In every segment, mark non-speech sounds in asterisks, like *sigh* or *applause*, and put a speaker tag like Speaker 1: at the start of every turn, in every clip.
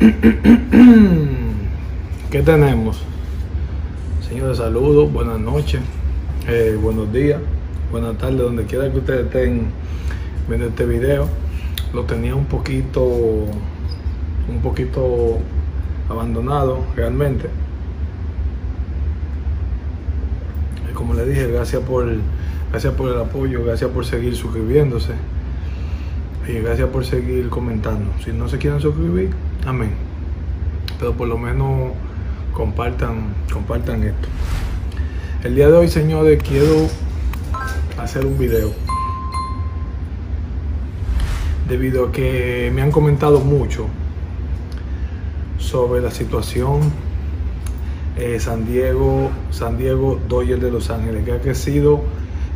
Speaker 1: *clears throat* ¿Qué tenemos? Señores, saludos, buenas noches, eh, buenos días, buenas tardes, donde quiera que ustedes estén viendo este video. Lo tenía un poquito, un poquito abandonado realmente. Como le dije, gracias por, gracias por el apoyo, gracias por seguir suscribiéndose y gracias por seguir comentando. Si no se quieren suscribir, amén. Pero por lo menos compartan, compartan esto. El día de hoy, señores, quiero hacer un video. Debido a que me han comentado mucho sobre la situación eh, San Diego, San Diego Dodgers de Los Ángeles, que ha crecido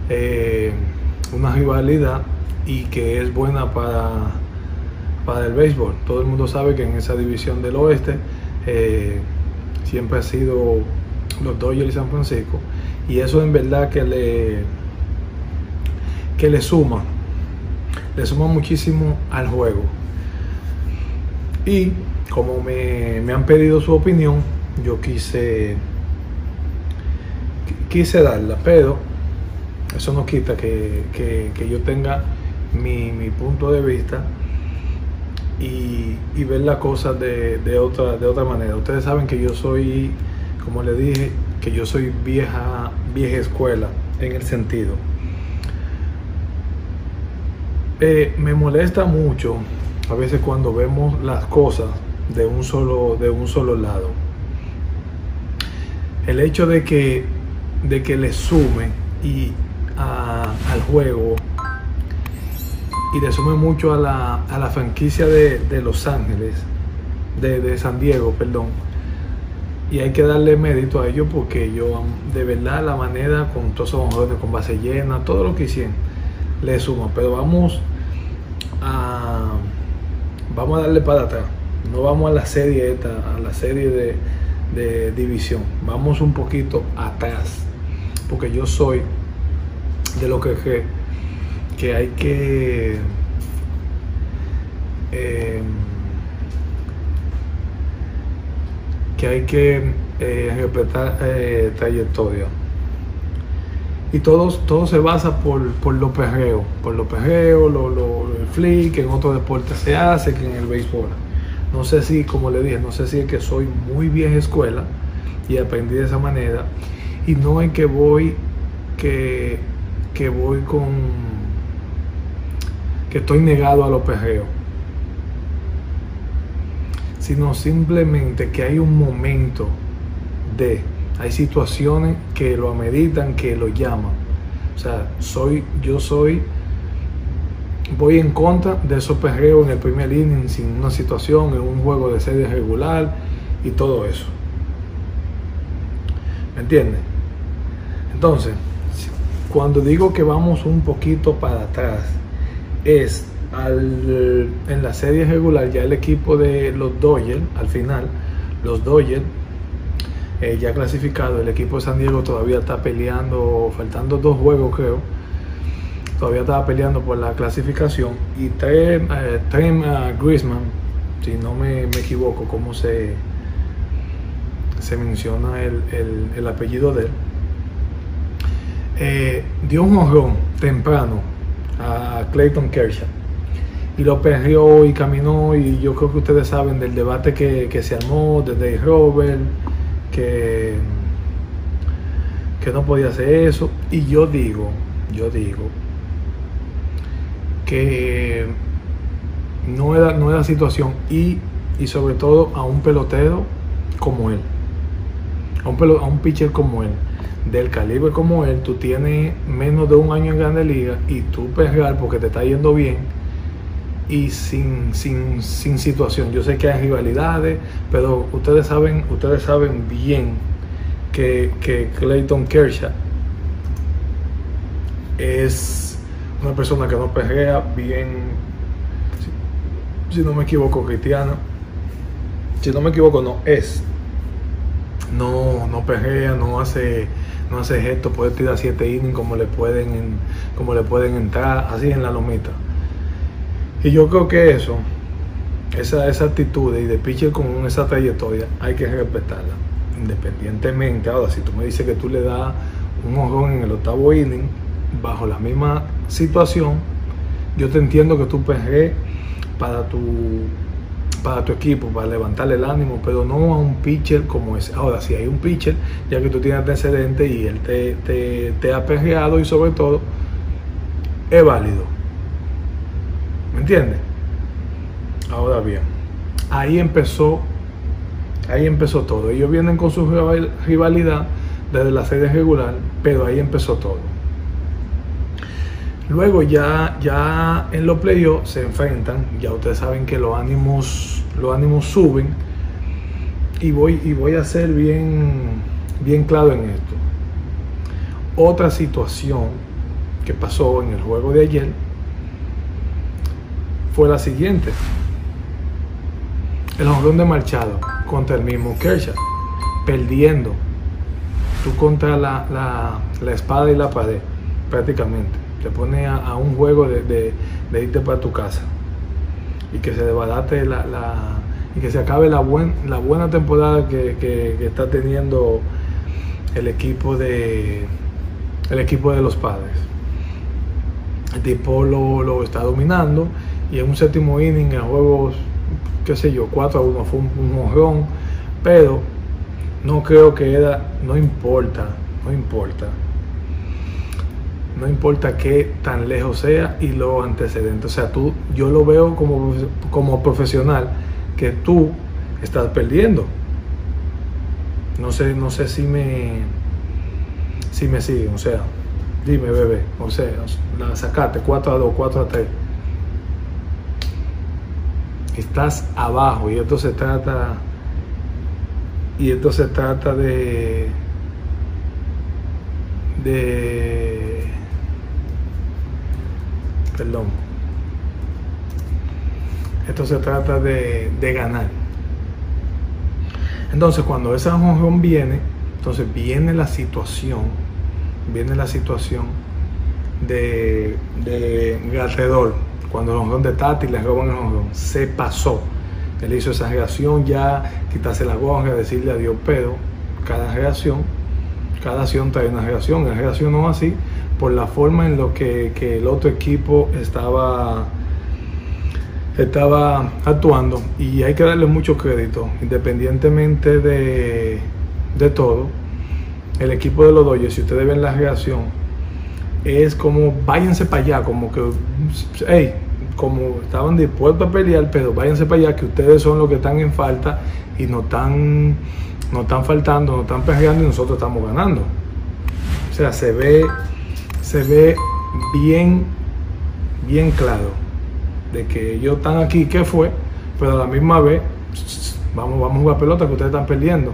Speaker 1: eh, una rivalidad y que es buena para, para el béisbol. Todo el mundo sabe que en esa división del oeste eh, siempre ha sido los Dodgers y San Francisco y eso en verdad que le que le suma le suma muchísimo al juego y como me, han pedido su opinión yo quise quise darla pero eso no quita que, que yo tenga mi, punto de vista y, ver las cosas de, otra, de otra manera. Ustedes saben que yo soy, como le dije, que yo soy vieja, vieja escuela en el sentido. Eh, me molesta mucho a veces cuando vemos las cosas de un solo, de un solo lado. El hecho de que, de que le sume y al juego y le sume mucho a la, a la franquicia de, de, Los Ángeles, de, de, San Diego, perdón. Y hay que darle mérito a ellos porque yo, de verdad, la manera con todos esos jóvenes, con base llena, todo lo que hicieron, le suma. Pero vamos a, vamos a darle para atrás. No vamos a la serie esta, a la serie de, de división. Vamos un poquito atrás. Porque yo soy de lo que que hay que eh, que hay que eh, respetar eh, trayectoria y todo, todo se basa por, por los perreos, por los perreos, lo, lo, el flick, que en otros deportes se hace, que en el béisbol. No sé si, como le dije, no sé si es que soy muy vieja escuela y aprendí de esa manera, y no es que voy, que, que voy con que estoy negado a los perreos, sino simplemente que hay un momento de, hay situaciones que lo ameritan, que lo llaman. O sea, soy, yo soy, voy en contra de esos perreos en el primer inning, sin una situación, en un juego de serie regular y todo eso. ¿Me entiendes? Entonces, cuando digo que vamos un poquito para atrás, es al, en la serie regular ya el equipo de los Dodgers, al final, los Dodgers eh, ya clasificado, el equipo de San Diego todavía está peleando, faltando dos juegos creo, todavía estaba peleando por la clasificación y Trem, eh, uh, Griezmann, si no me, equivoco cómo se, se menciona el, el, apellido de él, eh, dio un honrón temprano a Clayton Kershaw. Y lo perrió y caminó y yo creo que ustedes saben del debate que, se armó de Dave Robert, que, que no podía hacer eso. Y yo digo, yo digo que no era, no era situación y, y sobre todo a un pelotero como él, a un pitcher como él del calibre como él, tú tienes menos de un año en Grande Liga y tú pegar porque te está yendo bien y sin, sin, sin situación. Yo sé que hay rivalidades, pero ustedes saben, ustedes saben bien que, que Clayton Kershaw es una persona que no perrea bien, si, si no me equivoco, cristiana. Si no me equivoco, no es. No, no perrea, no hace no hace esto, puede tirar siete innings como le pueden, como le pueden entrar, así en la lomita. Y yo creo que eso, esa, esa actitud y de pitcher con esa trayectoria hay que respetarla. Independientemente, ahora si tú me dices que tú le das un ojón en el octavo inning, bajo la misma situación, yo te entiendo que tú pegué para tu para tu equipo, para levantarle el ánimo, pero no a un pitcher como ese. Ahora, si hay un pitcher, ya que tú tienes antecedentes y él te, te, ha perreado y sobre todo, es válido. ¿Me entiendes? Ahora bien, ahí empezó, ahí empezó todo. Ellos vienen con su rivalidad desde la serie regular, pero ahí empezó todo. Luego ya, ya en los playoffs se enfrentan, ya ustedes saben que los ánimos, los ánimos suben y voy, y voy a ser bien, bien claro en esto. Otra situación que pasó en el juego de ayer fue la siguiente. El honrón de Marchado contra el mismo Kershaw, perdiendo tú contra la, la espada y la pared, prácticamente te pone a, un juego de, irte para tu casa y que se desbarate la, y que se acabe la, buen, la buena temporada que, está teniendo el equipo de el equipo de los padres. El tipo lo, está dominando y en un séptimo inning en juegos, qué sé yo, 4 a 1 fue un, un pero no creo que era, no importa, no importa no importa qué tan lejos sea y los antecedentes. O sea, tú, yo lo veo como, como profesional que tú estás perdiendo. No sé, no sé si me si me siguen, o sea, dime bebé, o sea, la sacate 4 a 2, 4 a 3. Estás abajo y esto se trata y esto se trata de de perdón. Esto se trata de, ganar. Entonces, cuando esa jonjón viene, entonces viene la situación, viene la situación de, de alrededor. Cuando el jonjón de Tati le roban el jonjón, se pasó. Él hizo esa reacción ya, quitarse la gorra, decirle adiós, pero cada reacción, cada acción trae una reacción. Él reaccionó así por la forma en lo que, el otro equipo estaba, estaba actuando. Y hay que darle mucho crédito, independientemente de, todo. El equipo de los Dodgers, si ustedes ven la reacción, es como váyanse para allá, como que, hey, como estaban dispuestos a pelear, pero váyanse para allá, que ustedes son los que están en falta y no están, no están faltando, no están peleando y nosotros estamos ganando. O sea, se ve se ve bien, bien claro de que ellos están aquí, ¿qué fue? Pero a la misma vez, vamos, vamos a jugar pelota que ustedes están perdiendo.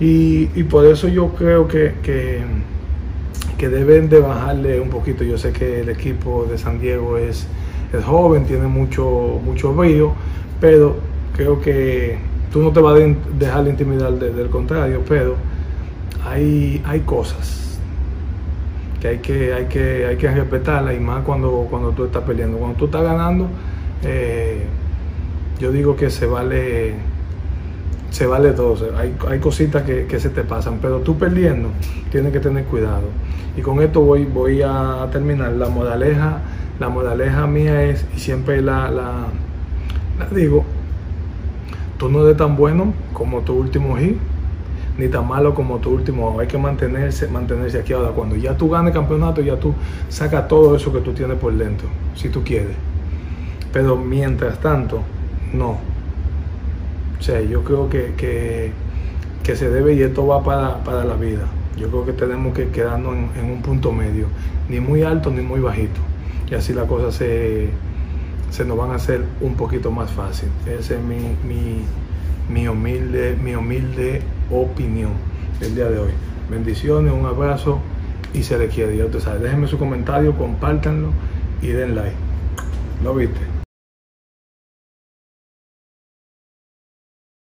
Speaker 1: Y, por eso yo creo que, que, deben de bajarle un poquito. Yo sé que el equipo de San Diego es, es joven, tiene mucho, mucho brillo, pero creo que tú no te vas a dejar de intimidar del contrario, pero hay, hay cosas que hay que, hay que, hay que respetarla y más cuando, cuando tú estás peleando. Cuando tú estás ganando, eh, yo digo que se vale, se vale todo. Hay, hay cositas que, se te pasan, pero tú perdiendo tienes que tener cuidado. Y con esto voy, voy a terminar. La modaleja, la modaleja mía es, y siempre la, la digo, tú no eres tan bueno como tu último hit ni tan malo como tu último. Hay que mantenerse, mantenerse aquí ahora. Cuando ya tú ganes campeonato, ya tú sacas todo eso que tú tienes por dentro, si tú quieres. Pero mientras tanto, no. O sea, yo creo que, que, se debe y esto va para, la vida. Yo creo que tenemos que quedarnos en, un punto medio, ni muy alto ni muy bajito. Y así las cosas se, se nos van a hacer un poquito más fácil. Ese es mi, mi, mi humilde, mi humilde opinión el día de hoy. Bendiciones, un abrazo y se le quiere. Ya usted sabe. Déjenme su comentario, compártanlo y den like. ¿Lo viste?